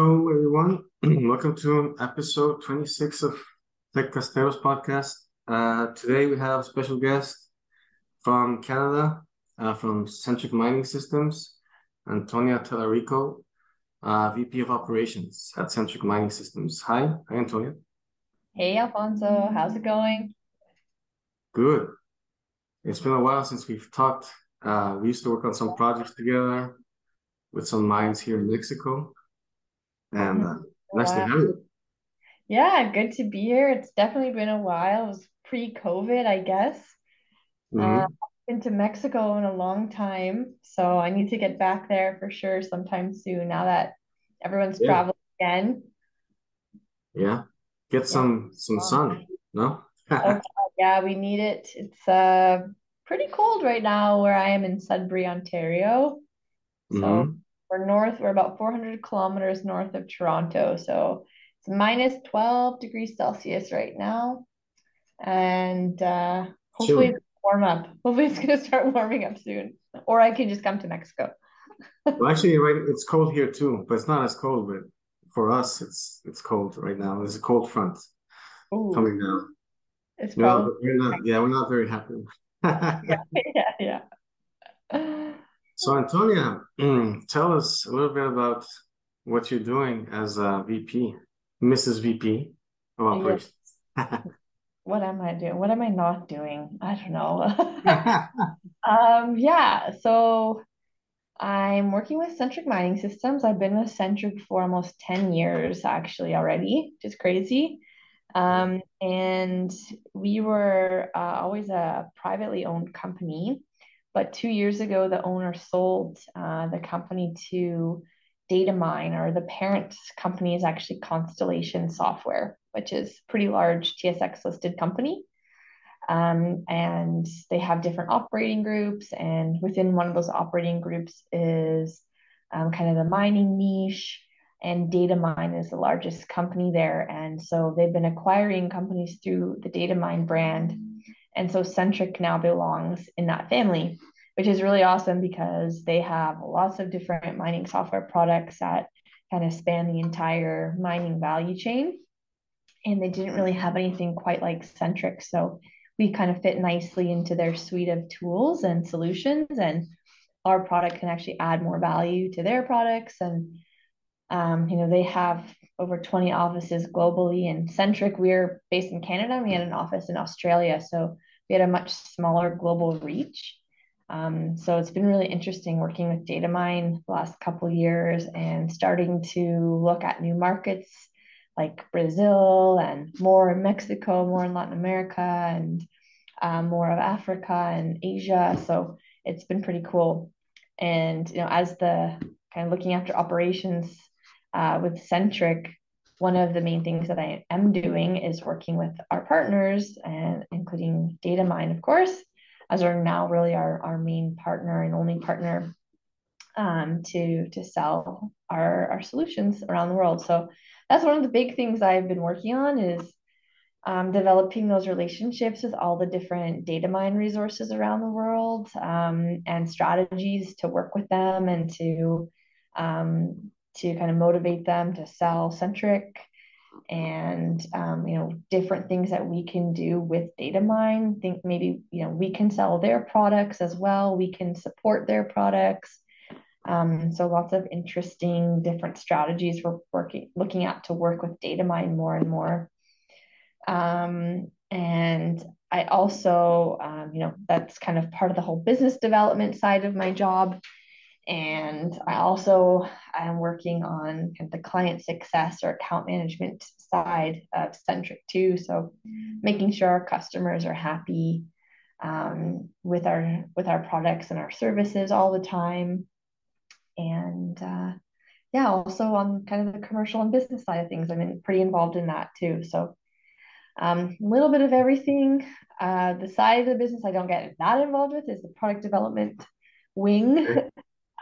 Hello, everyone. Welcome to episode 26 of Tech Casteros podcast. Uh, today we have a special guest from Canada, uh, from Centric Mining Systems, Antonia Tallarico, uh, VP of Operations at Centric Mining Systems. Hi, hi, Antonia. Hey, Alfonso, how's it going? Good. It's been a while since we've talked. Uh, we used to work on some projects together with some mines here in Mexico, and uh, nice to have you. Yeah, good to be here. It's definitely been a while. It was pre-COVID, I guess. Uh, hmm been to Mexico in a long time, so I need to get back there for sure sometime soon now that everyone's Yeah, traveling again. yeah. Get Yeah. some some sun, no? Oh, God, yeah, we need it. It's uh pretty cold right now where I am in Sudbury, Ontario. So hmm we're north, we're about 400 kilometers north of Toronto. So it's minus 12 degrees Celsius right now. And uh, hopefully it's warm up. Hopefully it's going to start warming up soon. Or I can just come to Mexico. Well, actually, right, it's cold here too, but it's not as cold. But for us, it's it's cold right now. There's a cold front Ooh, coming down. it's No, probably, we're not. Yeah, we're not very happy. yeah, yeah, yeah. So, Antonia, mm, tell us a little bit about what you're doing as a VP, Mrs. VP of operations. what am I doing? What am I not doing? I don't know. Um, yeah, so I'm working with Centric Mining Systems. I've been with Centric for almost 10 years actually already, which is crazy. Um, and we were uh, always a privately owned company, but two years ago, the owner sold uh, the company to Datamine, or the parent company is actually Constellation Software, which is pretty large TSX listed company. Um, and they have different operating groups, and within one of those operating groups is um, kind of the mining niche, and Datamine is the largest company there. And so they've been acquiring companies through the Datamine brand. And so Centric now belongs in that family, which is really awesome because they have lots of different mining software products that kind of span the entire mining value chain and they didn't really have anything quite like Centric. So we kind of fit nicely into their suite of tools and solutions, and our product can actually add more value to their products. And um, you know, they have over 20 offices globally. And Centric, we're based in Canada. We had an office in Australia, so we had a much smaller global reach. Um, so it's been really interesting working with Datamine the last couple years and starting to look at new markets like Brazil and more in Mexico, more in Latin America, and um, more of Africa and Asia. So it's been pretty cool. And you know, as the kind of looking after operations uh, with Centric, one of the main things that I am doing is working with our partners and including Datamine, of course, as are now really our, our main partner and only partner um, to to sell our our solutions around the world. So that's one of the big things I've been working on is um, developing those relationships with all the different Datamine resources around the world um, and strategies to work with them and to um, to kind of motivate them to sell centric and um, you know different things that we can do with Datamine. Think maybe you know we can sell their products as well. We can support their products. Um, so lots of interesting different strategies we're working looking at to work with Datamine more and more. Um, and I also, um, you know, that's kind of part of the whole business development side of my job. And I also am working on kind of the client success or account management side of Centric too. So making sure our customers are happy um, with our with our products and our services all the time. And uh, yeah, also on kind of the commercial and business side of things, I'm in, pretty involved in that too. So um, a little bit of everything. Uh, the side of the business I don't get that involved with is the product development wing,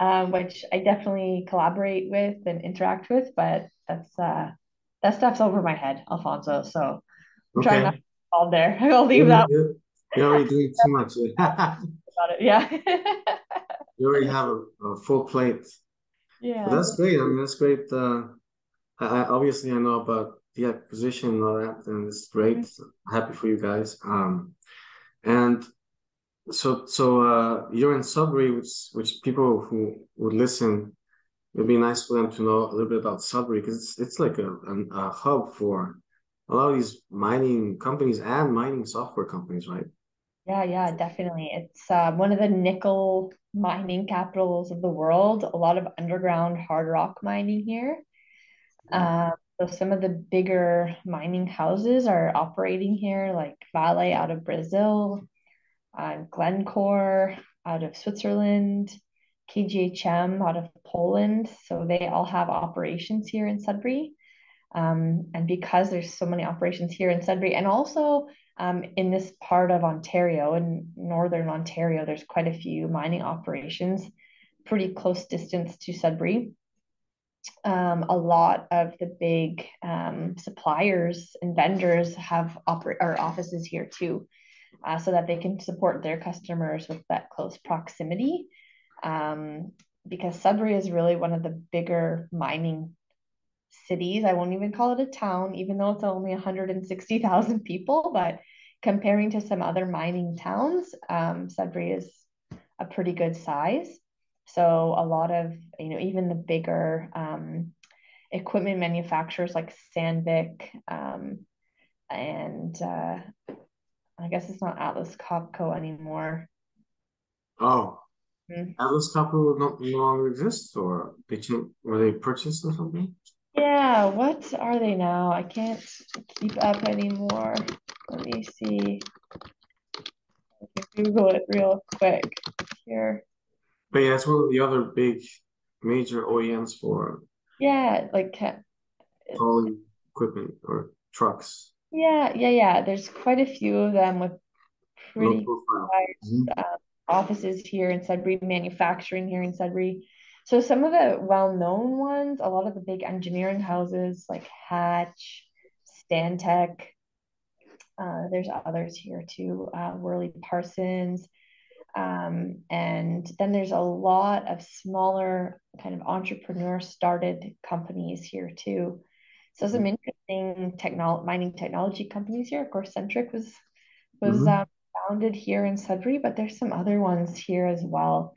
Okay. um, which I definitely collaborate with and interact with, but that's uh, that stuff's over my head, Alfonso. So I'm trying not to Okay. involved there. I'll leave that you're, you're already doing too much. about it. Yeah. You already have a, a full plate. Yeah. that's great. I mean, that's great. Uh, I, obviously I know about the acquisition and all that, and it's great. Mm-hmm. Happy for you guys. Um, and so so uh, you're in Sudbury, which which people who would listen, it'd be nice for them to know a little bit about Sudbury because it's it's like a, a, a hub for a lot of these mining companies and mining software companies, right? Yeah, yeah, definitely. It's uh, one of the nickel mining capitals of the world. A lot of underground hard rock mining here. Um, so some of the bigger mining houses are operating here, like Vale out of Brazil, uh, Glencore out of Switzerland, KGHM out of Poland. So they all have operations here in Sudbury. Um, and because there's so many operations here in Sudbury, and also um, in this part of Ontario, in northern Ontario, there's quite a few mining operations, pretty close distance to Sudbury. Um, a lot of the big um, suppliers and vendors have oper- or offices here too, uh, so that they can support their customers with that close proximity. Um, because Sudbury is really one of the bigger mining cities. I won't even call it a town, even though it's only 160,000 people. But comparing to some other mining towns, um, Sudbury is a pretty good size. So a lot of, you know, even the bigger um, equipment manufacturers like Sandvik um, and uh, I guess it's not Atlas Copco anymore. Oh, mm-hmm. Atlas Copco no, no longer exists, or did you were they purchased or something? Yeah, what are they now? I can't keep up anymore. Let me see. Google it real quick here. But yeah, it's one of the other big major OEMs for yeah, like hauling equipment or trucks. Yeah, yeah, yeah. There's quite a few of them with pretty mm-hmm. uh, offices here in Sudbury, manufacturing here in Sudbury. So some of the well-known ones, a lot of the big engineering houses like Hatch, Stantec. Uh, there's others here too, uh, Worley Parsons. Um, and then there's a lot of smaller kind of entrepreneur started companies here too. So some mm-hmm. interesting technology mining technology companies here. Of course, Centric was was mm-hmm. um, founded here in Sudbury, but there's some other ones here as well.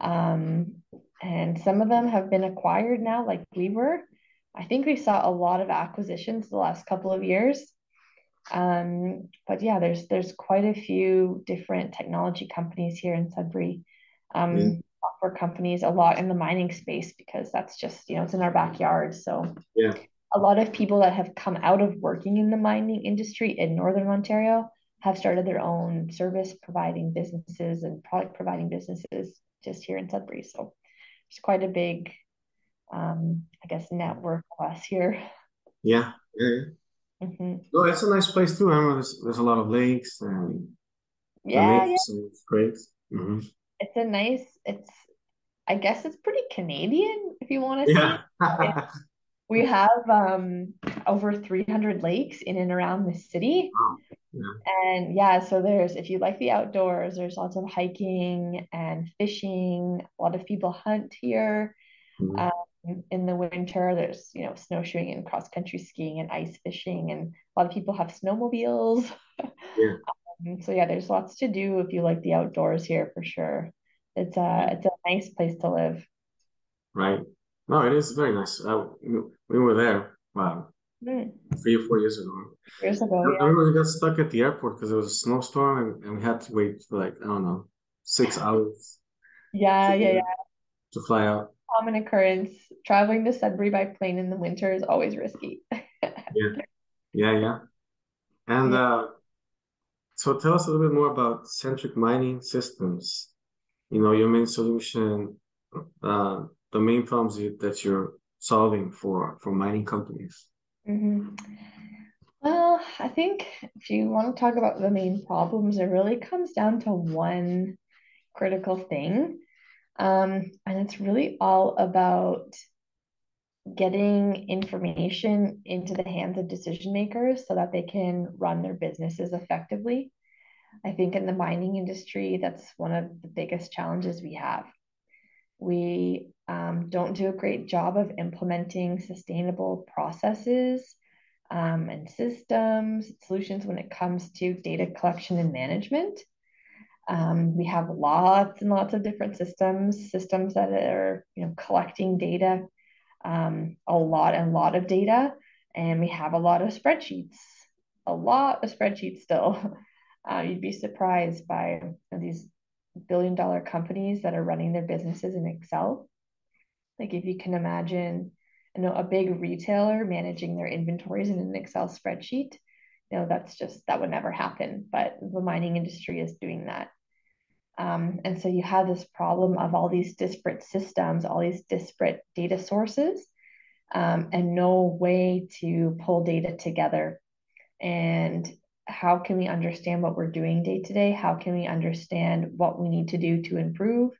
Um, and some of them have been acquired now, like we were. I think we saw a lot of acquisitions the last couple of years. Um, but yeah, there's there's quite a few different technology companies here in Sudbury. Um, yeah. software companies, a lot in the mining space because that's just you know it's in our backyard. So yeah, a lot of people that have come out of working in the mining industry in Northern Ontario have started their own service providing businesses and product providing businesses just here in Sudbury. So it's quite a big, um, I guess, network of us here. Yeah. yeah. Mm-hmm. No, it's a nice place too. I there's, there's a lot of lakes and yeah, yeah. it's great. Mm-hmm. It's a nice. It's, I guess, it's pretty Canadian if you want to yeah. we have um over 300 lakes in and around the city. Wow. Yeah. And yeah, so there's, if you like the outdoors, there's lots of hiking and fishing. A lot of people hunt here. Mm-hmm. Um, in the winter, there's, you know, snowshoeing and cross country skiing and ice fishing. And a lot of people have snowmobiles. Yeah. um, so yeah, there's lots to do if you like the outdoors here for sure. It's a, it's a nice place to live. Right. No, it is very nice. Uh, we were there. Wow, Mm. Three or four years ago. Years ago, I, yeah. I remember we got stuck at the airport because it was a snowstorm and, and we had to wait for like, I don't know, six hours. Yeah, yeah, yeah. To fly out. Common occurrence. Traveling to Sudbury by plane in the winter is always risky. yeah. Yeah, yeah. And uh, so tell us a little bit more about centric mining systems. You know, your main solution, uh, the main problems that you're solving for for mining companies. Mm-hmm. Well, I think if you want to talk about the main problems, it really comes down to one critical thing. Um, and it's really all about getting information into the hands of decision makers so that they can run their businesses effectively. I think in the mining industry, that's one of the biggest challenges we have. We um, don't do a great job of implementing sustainable processes um, and systems, solutions when it comes to data collection and management. Um, we have lots and lots of different systems, systems that are you know collecting data, um, a lot and lot of data, and we have a lot of spreadsheets, a lot of spreadsheets still. Uh, you'd be surprised by these billion dollar companies that are running their businesses in Excel. Like if you can imagine, you know, a big retailer managing their inventories in an Excel spreadsheet, you know, that's just that would never happen. But the mining industry is doing that. Um, and so you have this problem of all these disparate systems, all these disparate data sources, um, and no way to pull data together. And how can we understand what we're doing day to day? How can we understand what we need to do to improve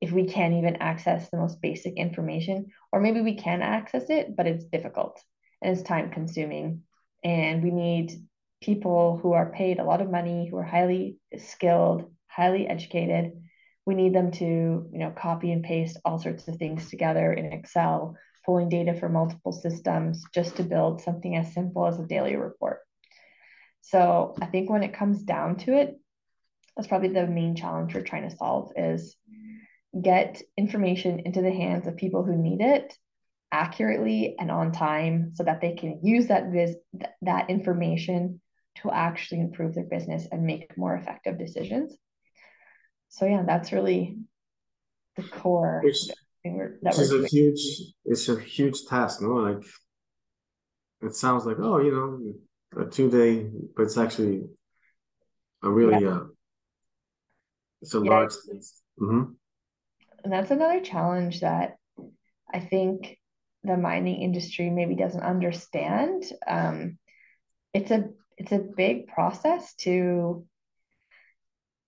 if we can't even access the most basic information? Or maybe we can access it, but it's difficult and it's time consuming. And we need people who are paid a lot of money, who are highly skilled, highly educated. We need them to, you know, copy and paste all sorts of things together in Excel, pulling data from multiple systems just to build something as simple as a daily report. So I think when it comes down to it, that's probably the main challenge we're trying to solve is get information into the hands of people who need it accurately and on time so that they can use that vis- that information to actually improve their business and make more effective decisions so yeah, that's really the core which, thing we're, that which we're is doing. a huge it's a huge task, no? Like it sounds like, oh, you know, a two day, but it's actually a really yeah. uh it's a yeah. large. Mm-hmm. And that's another challenge that I think the mining industry maybe doesn't understand. Um, it's a it's a big process to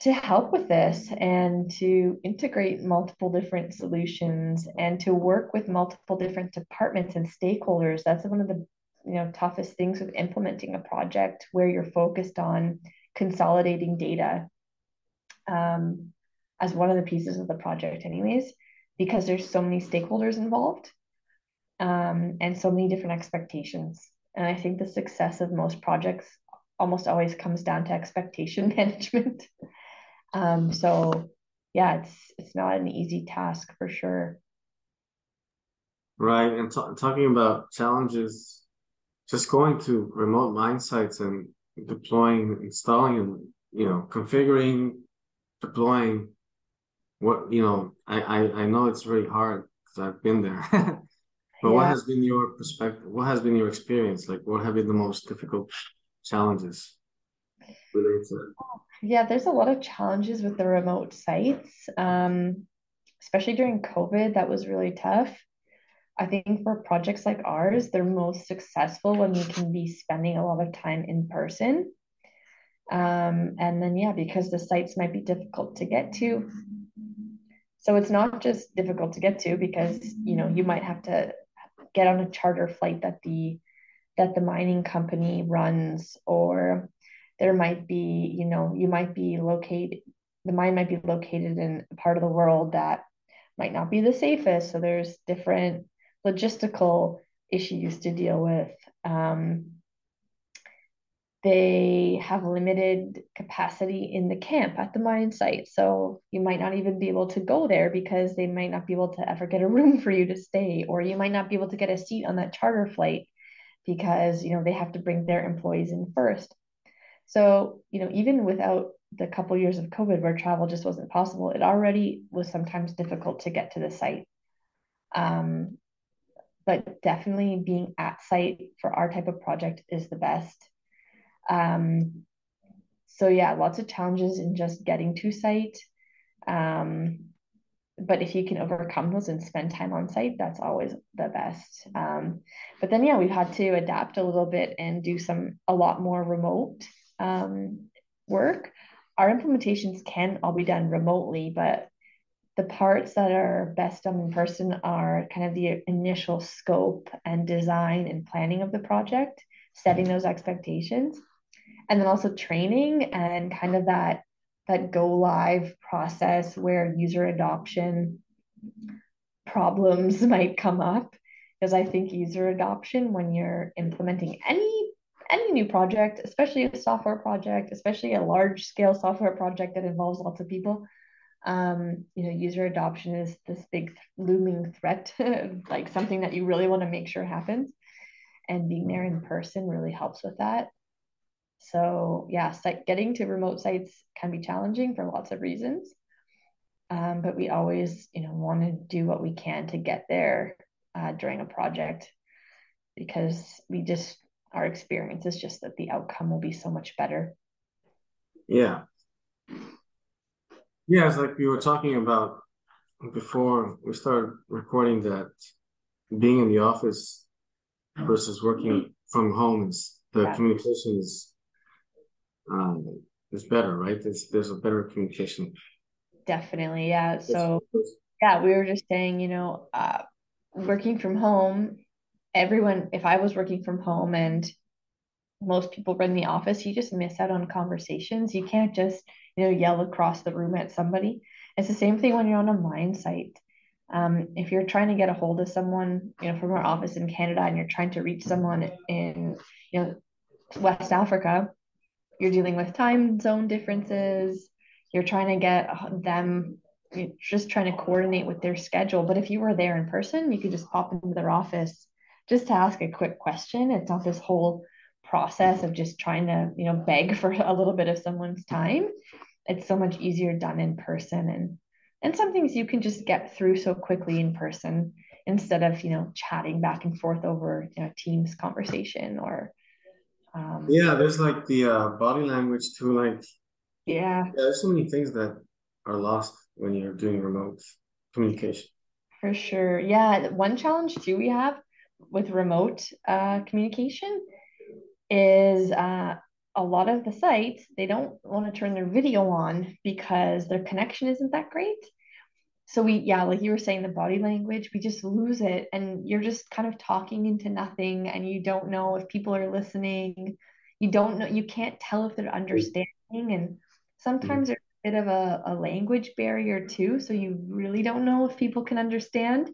to help with this and to integrate multiple different solutions and to work with multiple different departments and stakeholders that's one of the you know toughest things with implementing a project where you're focused on consolidating data um, as one of the pieces of the project anyways because there's so many stakeholders involved um, and so many different expectations and i think the success of most projects almost always comes down to expectation management um, so yeah, it's it's not an easy task for sure. Right, and t- talking about challenges, just going to remote mine sites and deploying, installing, and you know, configuring, deploying. What you know, I I, I know it's really hard because I've been there. but yeah. what has been your perspective? What has been your experience? Like, what have been the most difficult challenges related to it? Yeah, there's a lot of challenges with the remote sites, um, especially during COVID. That was really tough. I think for projects like ours, they're most successful when we can be spending a lot of time in person. Um, and then, yeah, because the sites might be difficult to get to. So it's not just difficult to get to because, you know, you might have to get on a charter flight that the that the mining company runs or there might be, you know, you might be located, the mine might be located in a part of the world that might not be the safest. So there's different logistical issues to deal with. Um, they have limited capacity in the camp at the mine site. So you might not even be able to go there because they might not be able to ever get a room for you to stay, or you might not be able to get a seat on that charter flight because you know they have to bring their employees in first. So, you know, even without the couple years of COVID where travel just wasn't possible, it already was sometimes difficult to get to the site. Um, but definitely being at site for our type of project is the best. Um, so yeah, lots of challenges in just getting to site. Um, but if you can overcome those and spend time on site, that's always the best. Um, but then yeah, we've had to adapt a little bit and do some a lot more remote um, work, our implementations can all be done remotely, but the parts that are best done in person are kind of the initial scope and design and planning of the project, setting those expectations, and then also training and kind of that that go live process where user adoption problems might come up because I think user adoption when you're implementing any any new project, especially a software project, especially a large scale software project that involves lots of people, um, you know, user adoption is this big looming threat, like something that you really want to make sure happens. And being there in person really helps with that. So yeah, site, getting to remote sites can be challenging for lots of reasons. Um, but we always, you know, want to do what we can to get there uh, during a project because we just our experience is just that the outcome will be so much better. Yeah. Yeah, it's like we were talking about before we started recording that being in the office versus working from home is the yeah. communication is um, is better, right? There's there's a better communication. Definitely, yeah. So yeah, we were just saying, you know, uh, working from home, everyone. If I was working from home and most people run the office, you just miss out on conversations. You can't just you know yell across the room at somebody. It's the same thing when you're on a mine site. Um, if you're trying to get a hold of someone, you know, from our office in Canada, and you're trying to reach someone in, you know, West Africa, you're dealing with time zone differences. You're trying to get them, you're just trying to coordinate with their schedule. But if you were there in person, you could just pop into their office just to ask a quick question. It's not this whole process of just trying to, you know, beg for a little bit of someone's time. It's so much easier done in person and and some things you can just get through so quickly in person instead of you know chatting back and forth over you know teams conversation or um, yeah, there's like the uh, body language too. Like, yeah. yeah, there's so many things that are lost when you're doing remote communication. For sure. Yeah. One challenge too we have with remote uh, communication is uh, a lot of the sites, they don't want to turn their video on because their connection isn't that great so we yeah like you were saying the body language we just lose it and you're just kind of talking into nothing and you don't know if people are listening. You don't know you can't tell if they're understanding and sometimes there's a bit of a, a language barrier too so you really don't know if people can understand.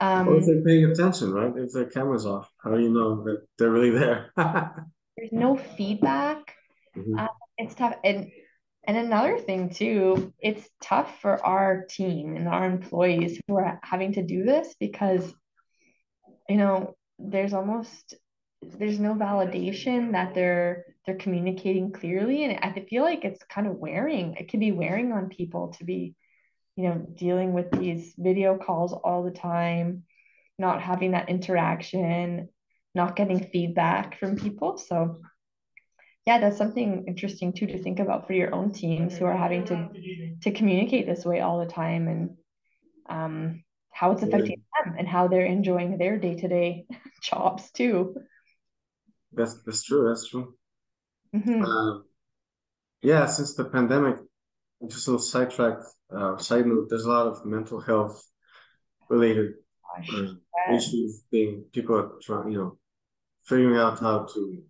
Um, or if they're paying attention right? If their camera's off how do you know that they're really there? There's no feedback. Mm-hmm. uh, it's tough and and another thing too, it's tough for our team and our employees who are having to do this because you know, there's almost there's no validation that they're they're communicating clearly and I feel like it's kind of wearing. It can be wearing on people to be you know, dealing with these video calls all the time, not having that interaction, not getting feedback from people. So yeah, that's something interesting too to think about for your own teams who are having to to communicate this way all the time and um, how it's affecting yeah. them and how they're enjoying their day to day jobs too. That's that's true. That's true. Mm-hmm. Um, yeah, since the pandemic, just a little sidetrack. Uh, side note: There's a lot of mental health related uh, issues being people are trying, you know, figuring out how to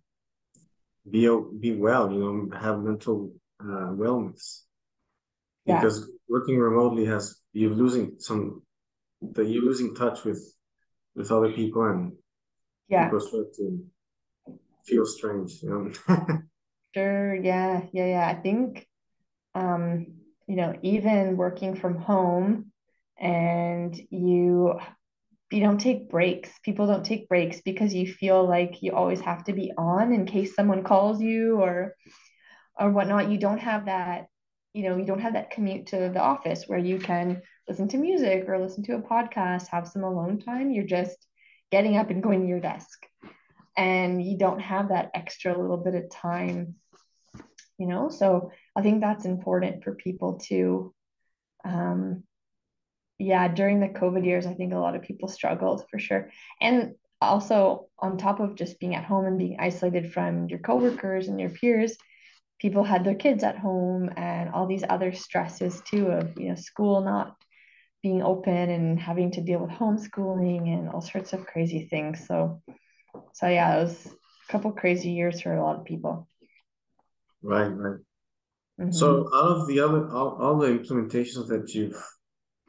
be be well, you know, have mental uh, wellness. Yeah. Because working remotely has you're losing some that you're losing touch with with other people and yeah. people start to feel strange, you know. sure, yeah, yeah, yeah. I think um, you know, even working from home and you you don't take breaks. People don't take breaks because you feel like you always have to be on in case someone calls you or or whatnot. You don't have that, you know, you don't have that commute to the office where you can listen to music or listen to a podcast, have some alone time. You're just getting up and going to your desk. And you don't have that extra little bit of time, you know. So I think that's important for people to um, yeah, during the COVID years, I think a lot of people struggled for sure. And also, on top of just being at home and being isolated from your coworkers and your peers, people had their kids at home and all these other stresses too of you know school not being open and having to deal with homeschooling and all sorts of crazy things. So, so yeah, it was a couple crazy years for a lot of people. Right, right. Mm-hmm. So, out of the other all, all the implementations that you've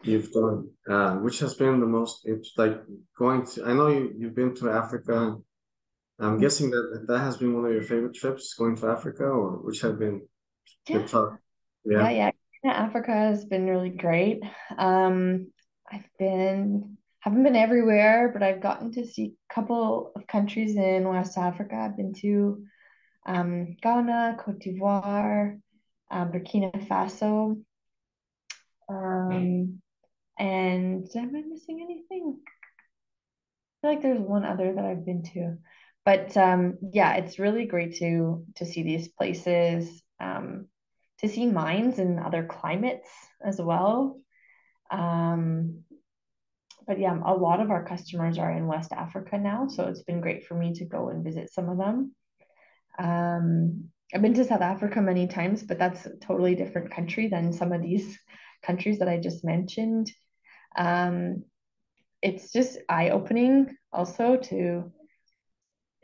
you've done, uh, which has been the most, it's like going to, I know you, you've been to Africa. I'm mm-hmm. guessing that that has been one of your favorite trips, going to Africa, or which have been yeah. Yeah, yeah, yeah. Africa has been really great. Um, I've been haven't been everywhere, but I've gotten to see a couple of countries in West Africa. I've been to um, Ghana, Cote d'Ivoire, uh, Burkina Faso. Um, and am I missing anything? I feel like there's one other that I've been to. But um, yeah, it's really great to to see these places, um, to see mines in other climates as well. Um, but yeah, a lot of our customers are in West Africa now, so it's been great for me to go and visit some of them. Um, I've been to South Africa many times, but that's a totally different country than some of these countries that I just mentioned. Um, it's just eye opening also to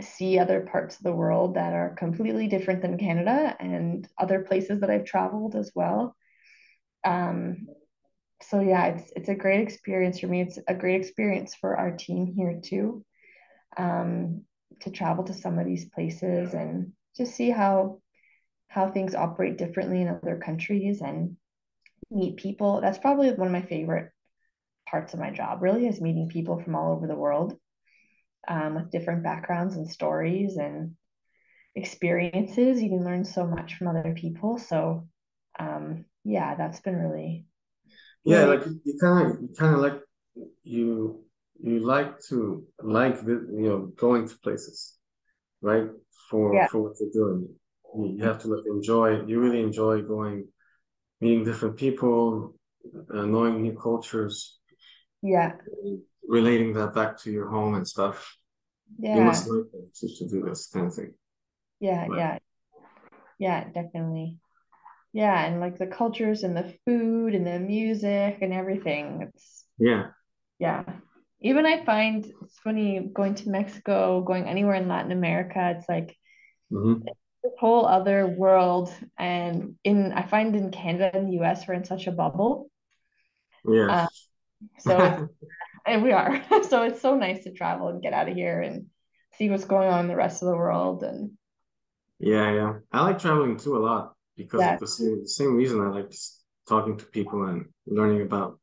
see other parts of the world that are completely different than Canada and other places that I've traveled as well. Um, so yeah, it's it's a great experience for me. It's a great experience for our team here too. Um, to travel to some of these places and just see how how things operate differently in other countries and meet people. That's probably one of my favorite parts of my job, really, is meeting people from all over the world um, with different backgrounds and stories and experiences. You can learn so much from other people. So, um, yeah, that's been really. Yeah, really... like you kind of, you kind of like you you like to like you know going to places, right? For yeah. for what you're doing, you have to like enjoy. You really enjoy going meeting different people, uh, knowing new cultures. Yeah. Relating that back to your home and stuff. Yeah. You must like to, to do this kind of thing. Yeah, right. yeah. Yeah, definitely. Yeah, and like the cultures and the food and the music and everything. It's yeah. Yeah. Even I find it's funny going to Mexico, going anywhere in Latin America, it's like mm-hmm this whole other world. And in I find in Canada and the US we're in such a bubble. Yeah. Uh, so and we are. so it's so nice to travel and get out of here and see what's going on in the rest of the world. And yeah, yeah. I like traveling too a lot because yeah. the same the same reason I like talking to people and learning about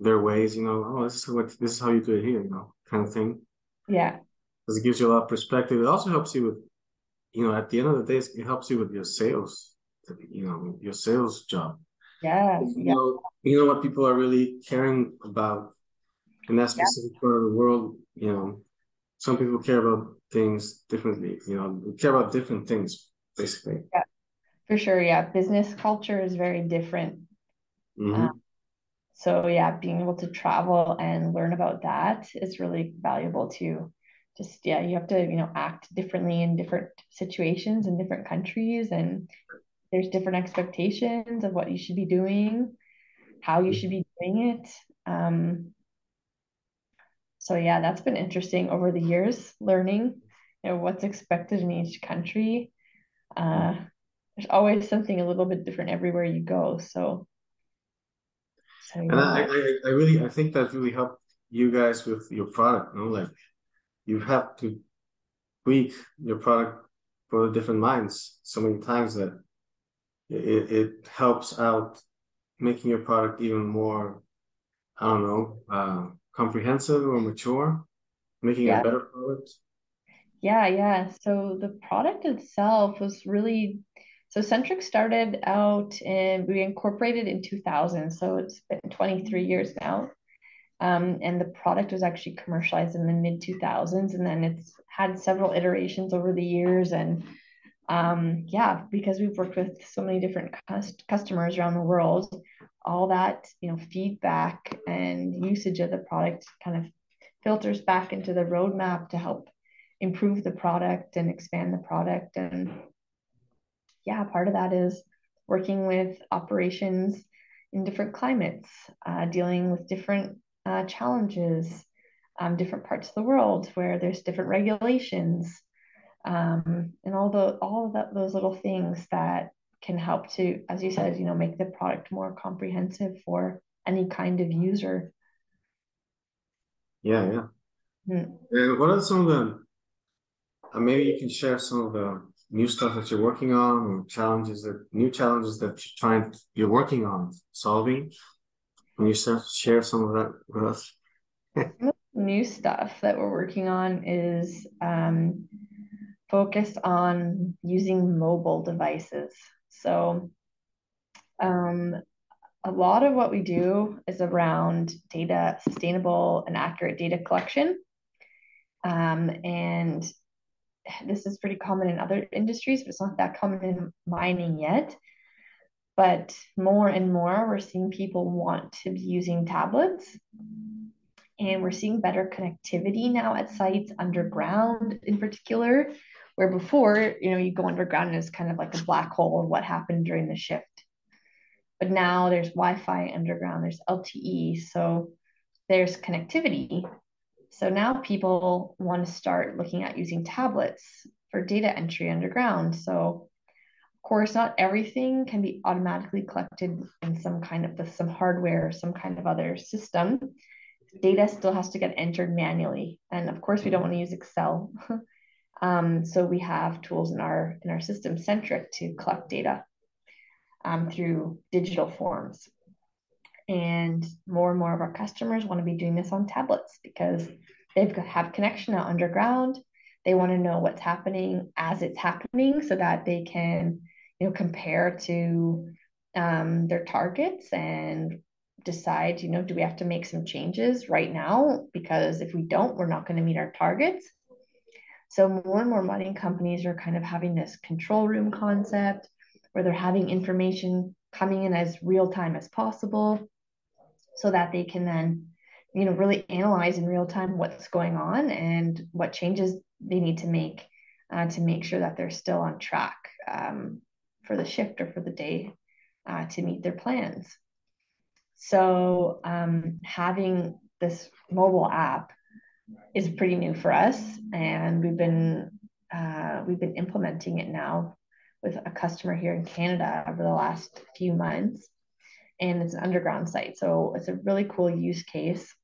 their ways, you know, oh this is what this is how you do it here, you know, kind of thing. Yeah. Because it gives you a lot of perspective. It also helps you with you know, at the end of the day, it helps you with your sales, you know, your sales job. Yeah. You yeah. know, you know what people are really caring about in that specific yeah. part of the world. You know, some people care about things differently. You know, care about different things basically. Yeah, for sure. Yeah, business culture is very different. Mm-hmm. Um, so yeah, being able to travel and learn about that is really valuable too just yeah you have to you know act differently in different situations in different countries and there's different expectations of what you should be doing how you should be doing it um, so yeah that's been interesting over the years learning you know what's expected in each country uh, there's always something a little bit different everywhere you go so so yeah. and I, I i really i think that really helped you guys with your product you know like you have to tweak your product for the different minds so many times that it, it helps out making your product even more i don't know uh, comprehensive or mature making yeah. a better product yeah yeah so the product itself was really so centric started out and we incorporated in 2000 so it's been 23 years now um, and the product was actually commercialized in the mid 2000s, and then it's had several iterations over the years. And um, yeah, because we've worked with so many different cust- customers around the world, all that you know feedback and usage of the product kind of filters back into the roadmap to help improve the product and expand the product. And yeah, part of that is working with operations in different climates, uh, dealing with different uh, challenges, um, different parts of the world where there's different regulations, um, and all the all of that, those little things that can help to, as you said, you know, make the product more comprehensive for any kind of user. Yeah, yeah. Hmm. And what are some of the, uh, maybe you can share some of the new stuff that you're working on or challenges that, new challenges that you're trying, you're working on solving? Can you share some of that with us? new stuff that we're working on is um, focused on using mobile devices. So um, a lot of what we do is around data, sustainable and accurate data collection. Um, and this is pretty common in other industries, but it's not that common in mining yet. But more and more, we're seeing people want to be using tablets. And we're seeing better connectivity now at sites underground, in particular, where before, you know, you go underground and it's kind of like a black hole of what happened during the shift. But now there's Wi-Fi underground, there's LTE, so there's connectivity. So now people want to start looking at using tablets for data entry underground. So of course, not everything can be automatically collected in some kind of with some hardware, some kind of other system. Data still has to get entered manually, and of course, we don't want to use Excel. um, so we have tools in our in our system centric to collect data um, through digital forms. And more and more of our customers want to be doing this on tablets because they've have connection out underground. They want to know what's happening as it's happening so that they can, you know, compare to um, their targets and decide, you know, do we have to make some changes right now? Because if we don't, we're not going to meet our targets. So more and more mining companies are kind of having this control room concept where they're having information coming in as real time as possible so that they can then you know really analyze in real time what's going on and what changes they need to make uh, to make sure that they're still on track um, for the shift or for the day uh, to meet their plans. So um, having this mobile app is pretty new for us and we've been uh, we've been implementing it now with a customer here in Canada over the last few months. And it's an underground site. So it's a really cool use case.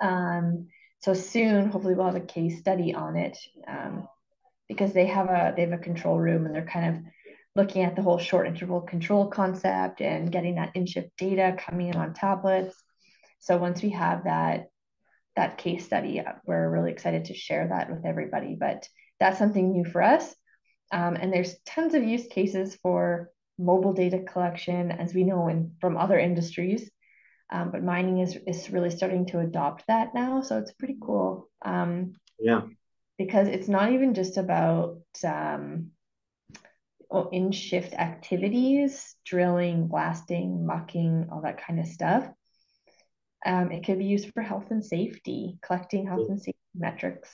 Um, so soon, hopefully, we'll have a case study on it um, because they have a they have a control room and they're kind of looking at the whole short interval control concept and getting that in-shift data coming in on tablets. So once we have that that case study, we're really excited to share that with everybody. But that's something new for us. Um, and there's tons of use cases for mobile data collection, as we know in, from other industries. Um, but mining is, is really starting to adopt that now. So it's pretty cool. Um, yeah. Because it's not even just about um, in shift activities, drilling, blasting, mucking, all that kind of stuff. Um, it could be used for health and safety, collecting health and safety metrics,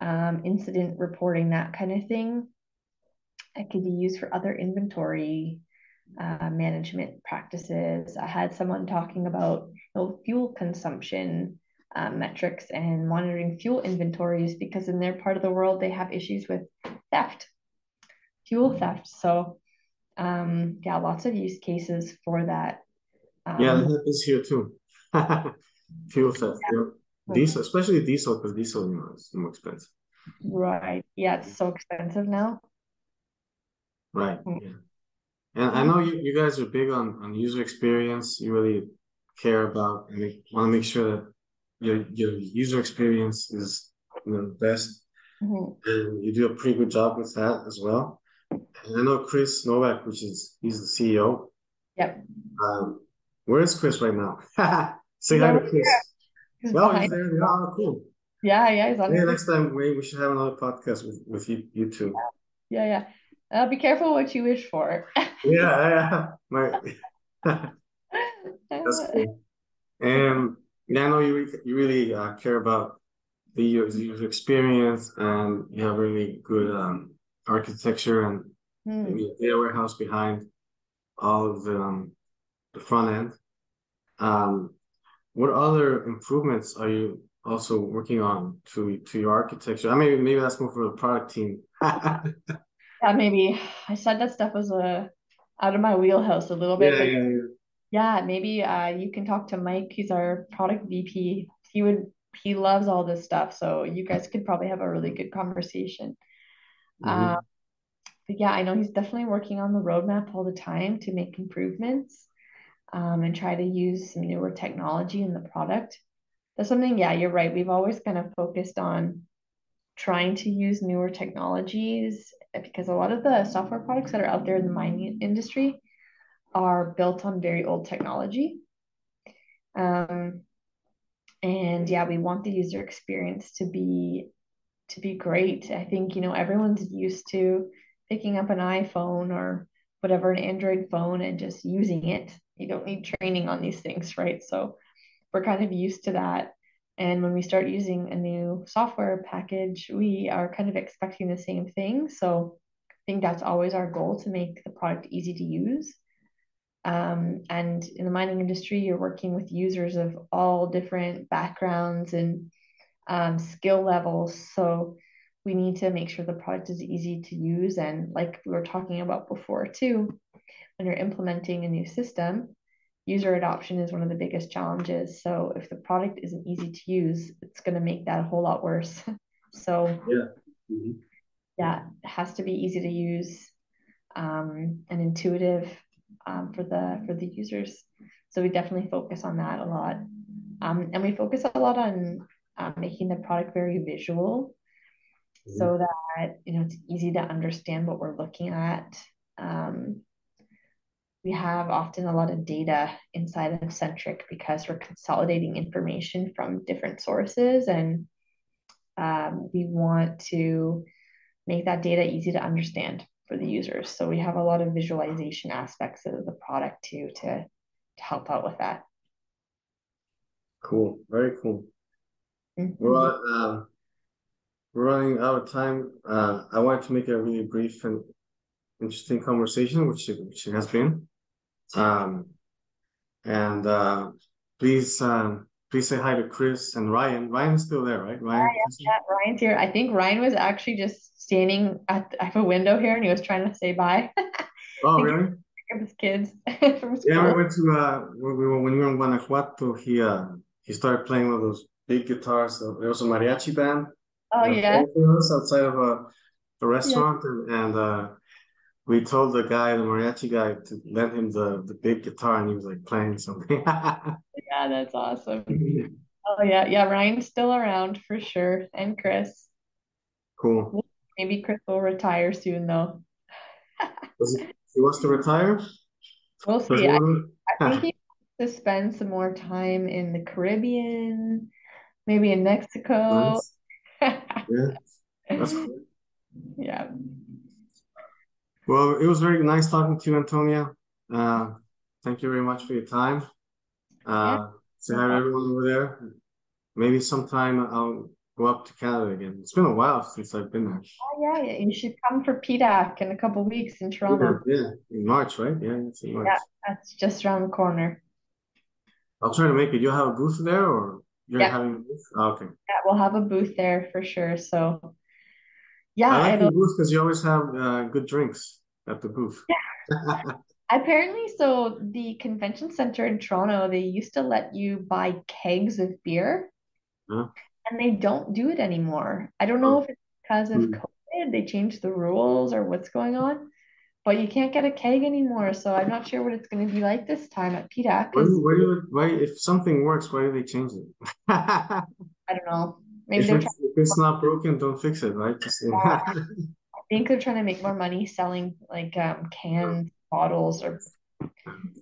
um, incident reporting, that kind of thing. It could be used for other inventory uh, management practices. I had someone talking about you know, fuel consumption uh, metrics and monitoring fuel inventories because in their part of the world they have issues with theft, fuel theft. So um, yeah, lots of use cases for that. Um, yeah, that happens here too. Fuel theft. Yeah. Diesel, especially diesel, because diesel you know is more expensive. Right. Yeah, it's so expensive now. Right. Mm. Yeah. And I know you, you guys are big on, on user experience. You really care about and want to make sure that your your user experience is you know, the best. Mm-hmm. And you do a pretty good job with that as well. And I know Chris Novak, which is he's the CEO. Yep. Um, where is Chris right now? Say hi to Chris. He's well, he's there. Yeah, oh, cool. Yeah, yeah, he's on. Yeah, next time we, we should have another podcast with, with you, you two. Yeah, yeah. Uh, be careful what you wish for. yeah, yeah. My, that's cool. And yeah, I know you you really uh, care about the user experience, and you have really good um, architecture and mm. data warehouse behind all of the um, the front end. Um, what other improvements are you also working on to to your architecture? I mean, maybe that's more for the product team. yeah, maybe I said that stuff was a uh, out of my wheelhouse a little bit. Yeah, yeah, yeah. Yeah, maybe uh, you can talk to Mike. He's our product VP. He would he loves all this stuff, so you guys could probably have a really good conversation. Uh, hmm but yeah, I know he's definitely working on the roadmap all the time to make improvements um, and try to use some newer technology in the product. That's something, yeah, you're right. We've always kind of focused on trying to use newer technologies because a lot of the software products that are out there in the mining industry are built on very old technology. Um, and yeah, we want the user experience to be to be great. I think, you know, everyone's used to picking up an iPhone or whatever, an Android phone and just using it. You don't need training on these things, right? So we're kind of used to that. And when we start using a new software package, we are kind of expecting the same thing. So I think that's always our goal to make the product easy to use. Um, and in the mining industry, you're working with users of all different backgrounds and um, skill levels. So we need to make sure the product is easy to use. And like we were talking about before, too, when you're implementing a new system, user adoption is one of the biggest challenges. So if the product isn't easy to use, it's going to make that a whole lot worse. so Yeah. hmm yeah, it has to be easy to use um, and intuitive um, for the for the users. So we definitely focus on that a lot, um, and we focus a lot on uh, making the product very visual, hmm so that you know it's easy to understand what we're looking at. Um, we have often a lot of data inside of Centric because we're consolidating information from different sources, and um, we want to make that data easy to understand for the users. So we have a lot of visualization aspects of the product too to, to help out with that. Cool. Very cool. Mhm. Well, um, we're running out of time. Uh, I wanted to make a really brief and interesting conversation, which it, which it has been. Um, and uh, please, um, please say hi to Chris and Ryan. Ryan's still there, right? Ryan. Yeah, Ryan's here. I think Ryan was actually just standing at, at a window here and he was trying to say bye. I Oh, really? he was his kids from Yeah, we went to uh when we were when we were in Guanajuato, he uh he started playing of those big guitars. There was a mariachi band Oh yeah. outside of a, a Yeah. restaurant, and, and uh we told the guy, the mariachi guy, to lend him the the big guitar, and he was like playing something. Yeah, that's awesome. Oh yeah. Yeah, Ryan's still around for sure. And Chris. Cool. Maybe Chris will retire soon though. He, he wants to retire? We'll see. I, I think he wants to spend some more time in the Caribbean, maybe in Mexico. Nice. Yeah, that's cool. Yeah. Well, it was very nice talking to you, Antonia. Uh, thank you very much for your time. Yeah, Uh, hi to everyone over there. Maybe sometime I'll go up to Canada again. It's been a while since I've been there. Oh, yeah, yeah, you should come for PDAC in a couple weeks in Toronto. yeah, in March, right? Yeah, it's in Yeah, that's just around the corner. I'll try to make it. You'll have a booth there, or you're Yeah, having a booth? Oh, okay. yeah, we'll have a booth there for sure. So I yeah, like your it'll booth because you always have uh, good drinks at the booth. Yeah. apparently so the convention center in Toronto, they used to let you buy kegs of beer Huh? and they don't do it anymore. I don't know Oh, if it's because of hmm. COVID, they changed the rules or what's going on, but you can't get a keg anymore. So I'm not sure what it's going to be like this time at PDAC Why why why if something works, why do they change it? I don't know. Maybe If they're it's if it's not broken, don't fix it, right? I think they're trying to make more money selling like um, canned bottles or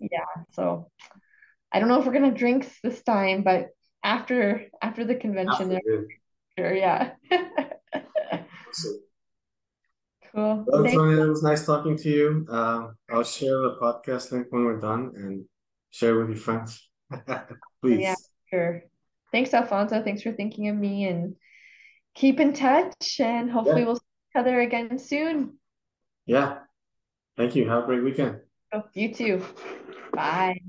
yeah. So I don't know if we're gonna drinks this time, but after after the convention, after, there, sure, yeah. Awesome. Cool. Well, Tony, it was nice talking to you. Uh, I'll share the podcast link when we're done and share with your friends. Please. Yeah, sure. Thanks, Alfonso. Thanks for thinking of me and keep in touch and hopefully Yeah. we'll see each other again soon. Yeah. Thank you. Have a great weekend. Oh, you too. Bye.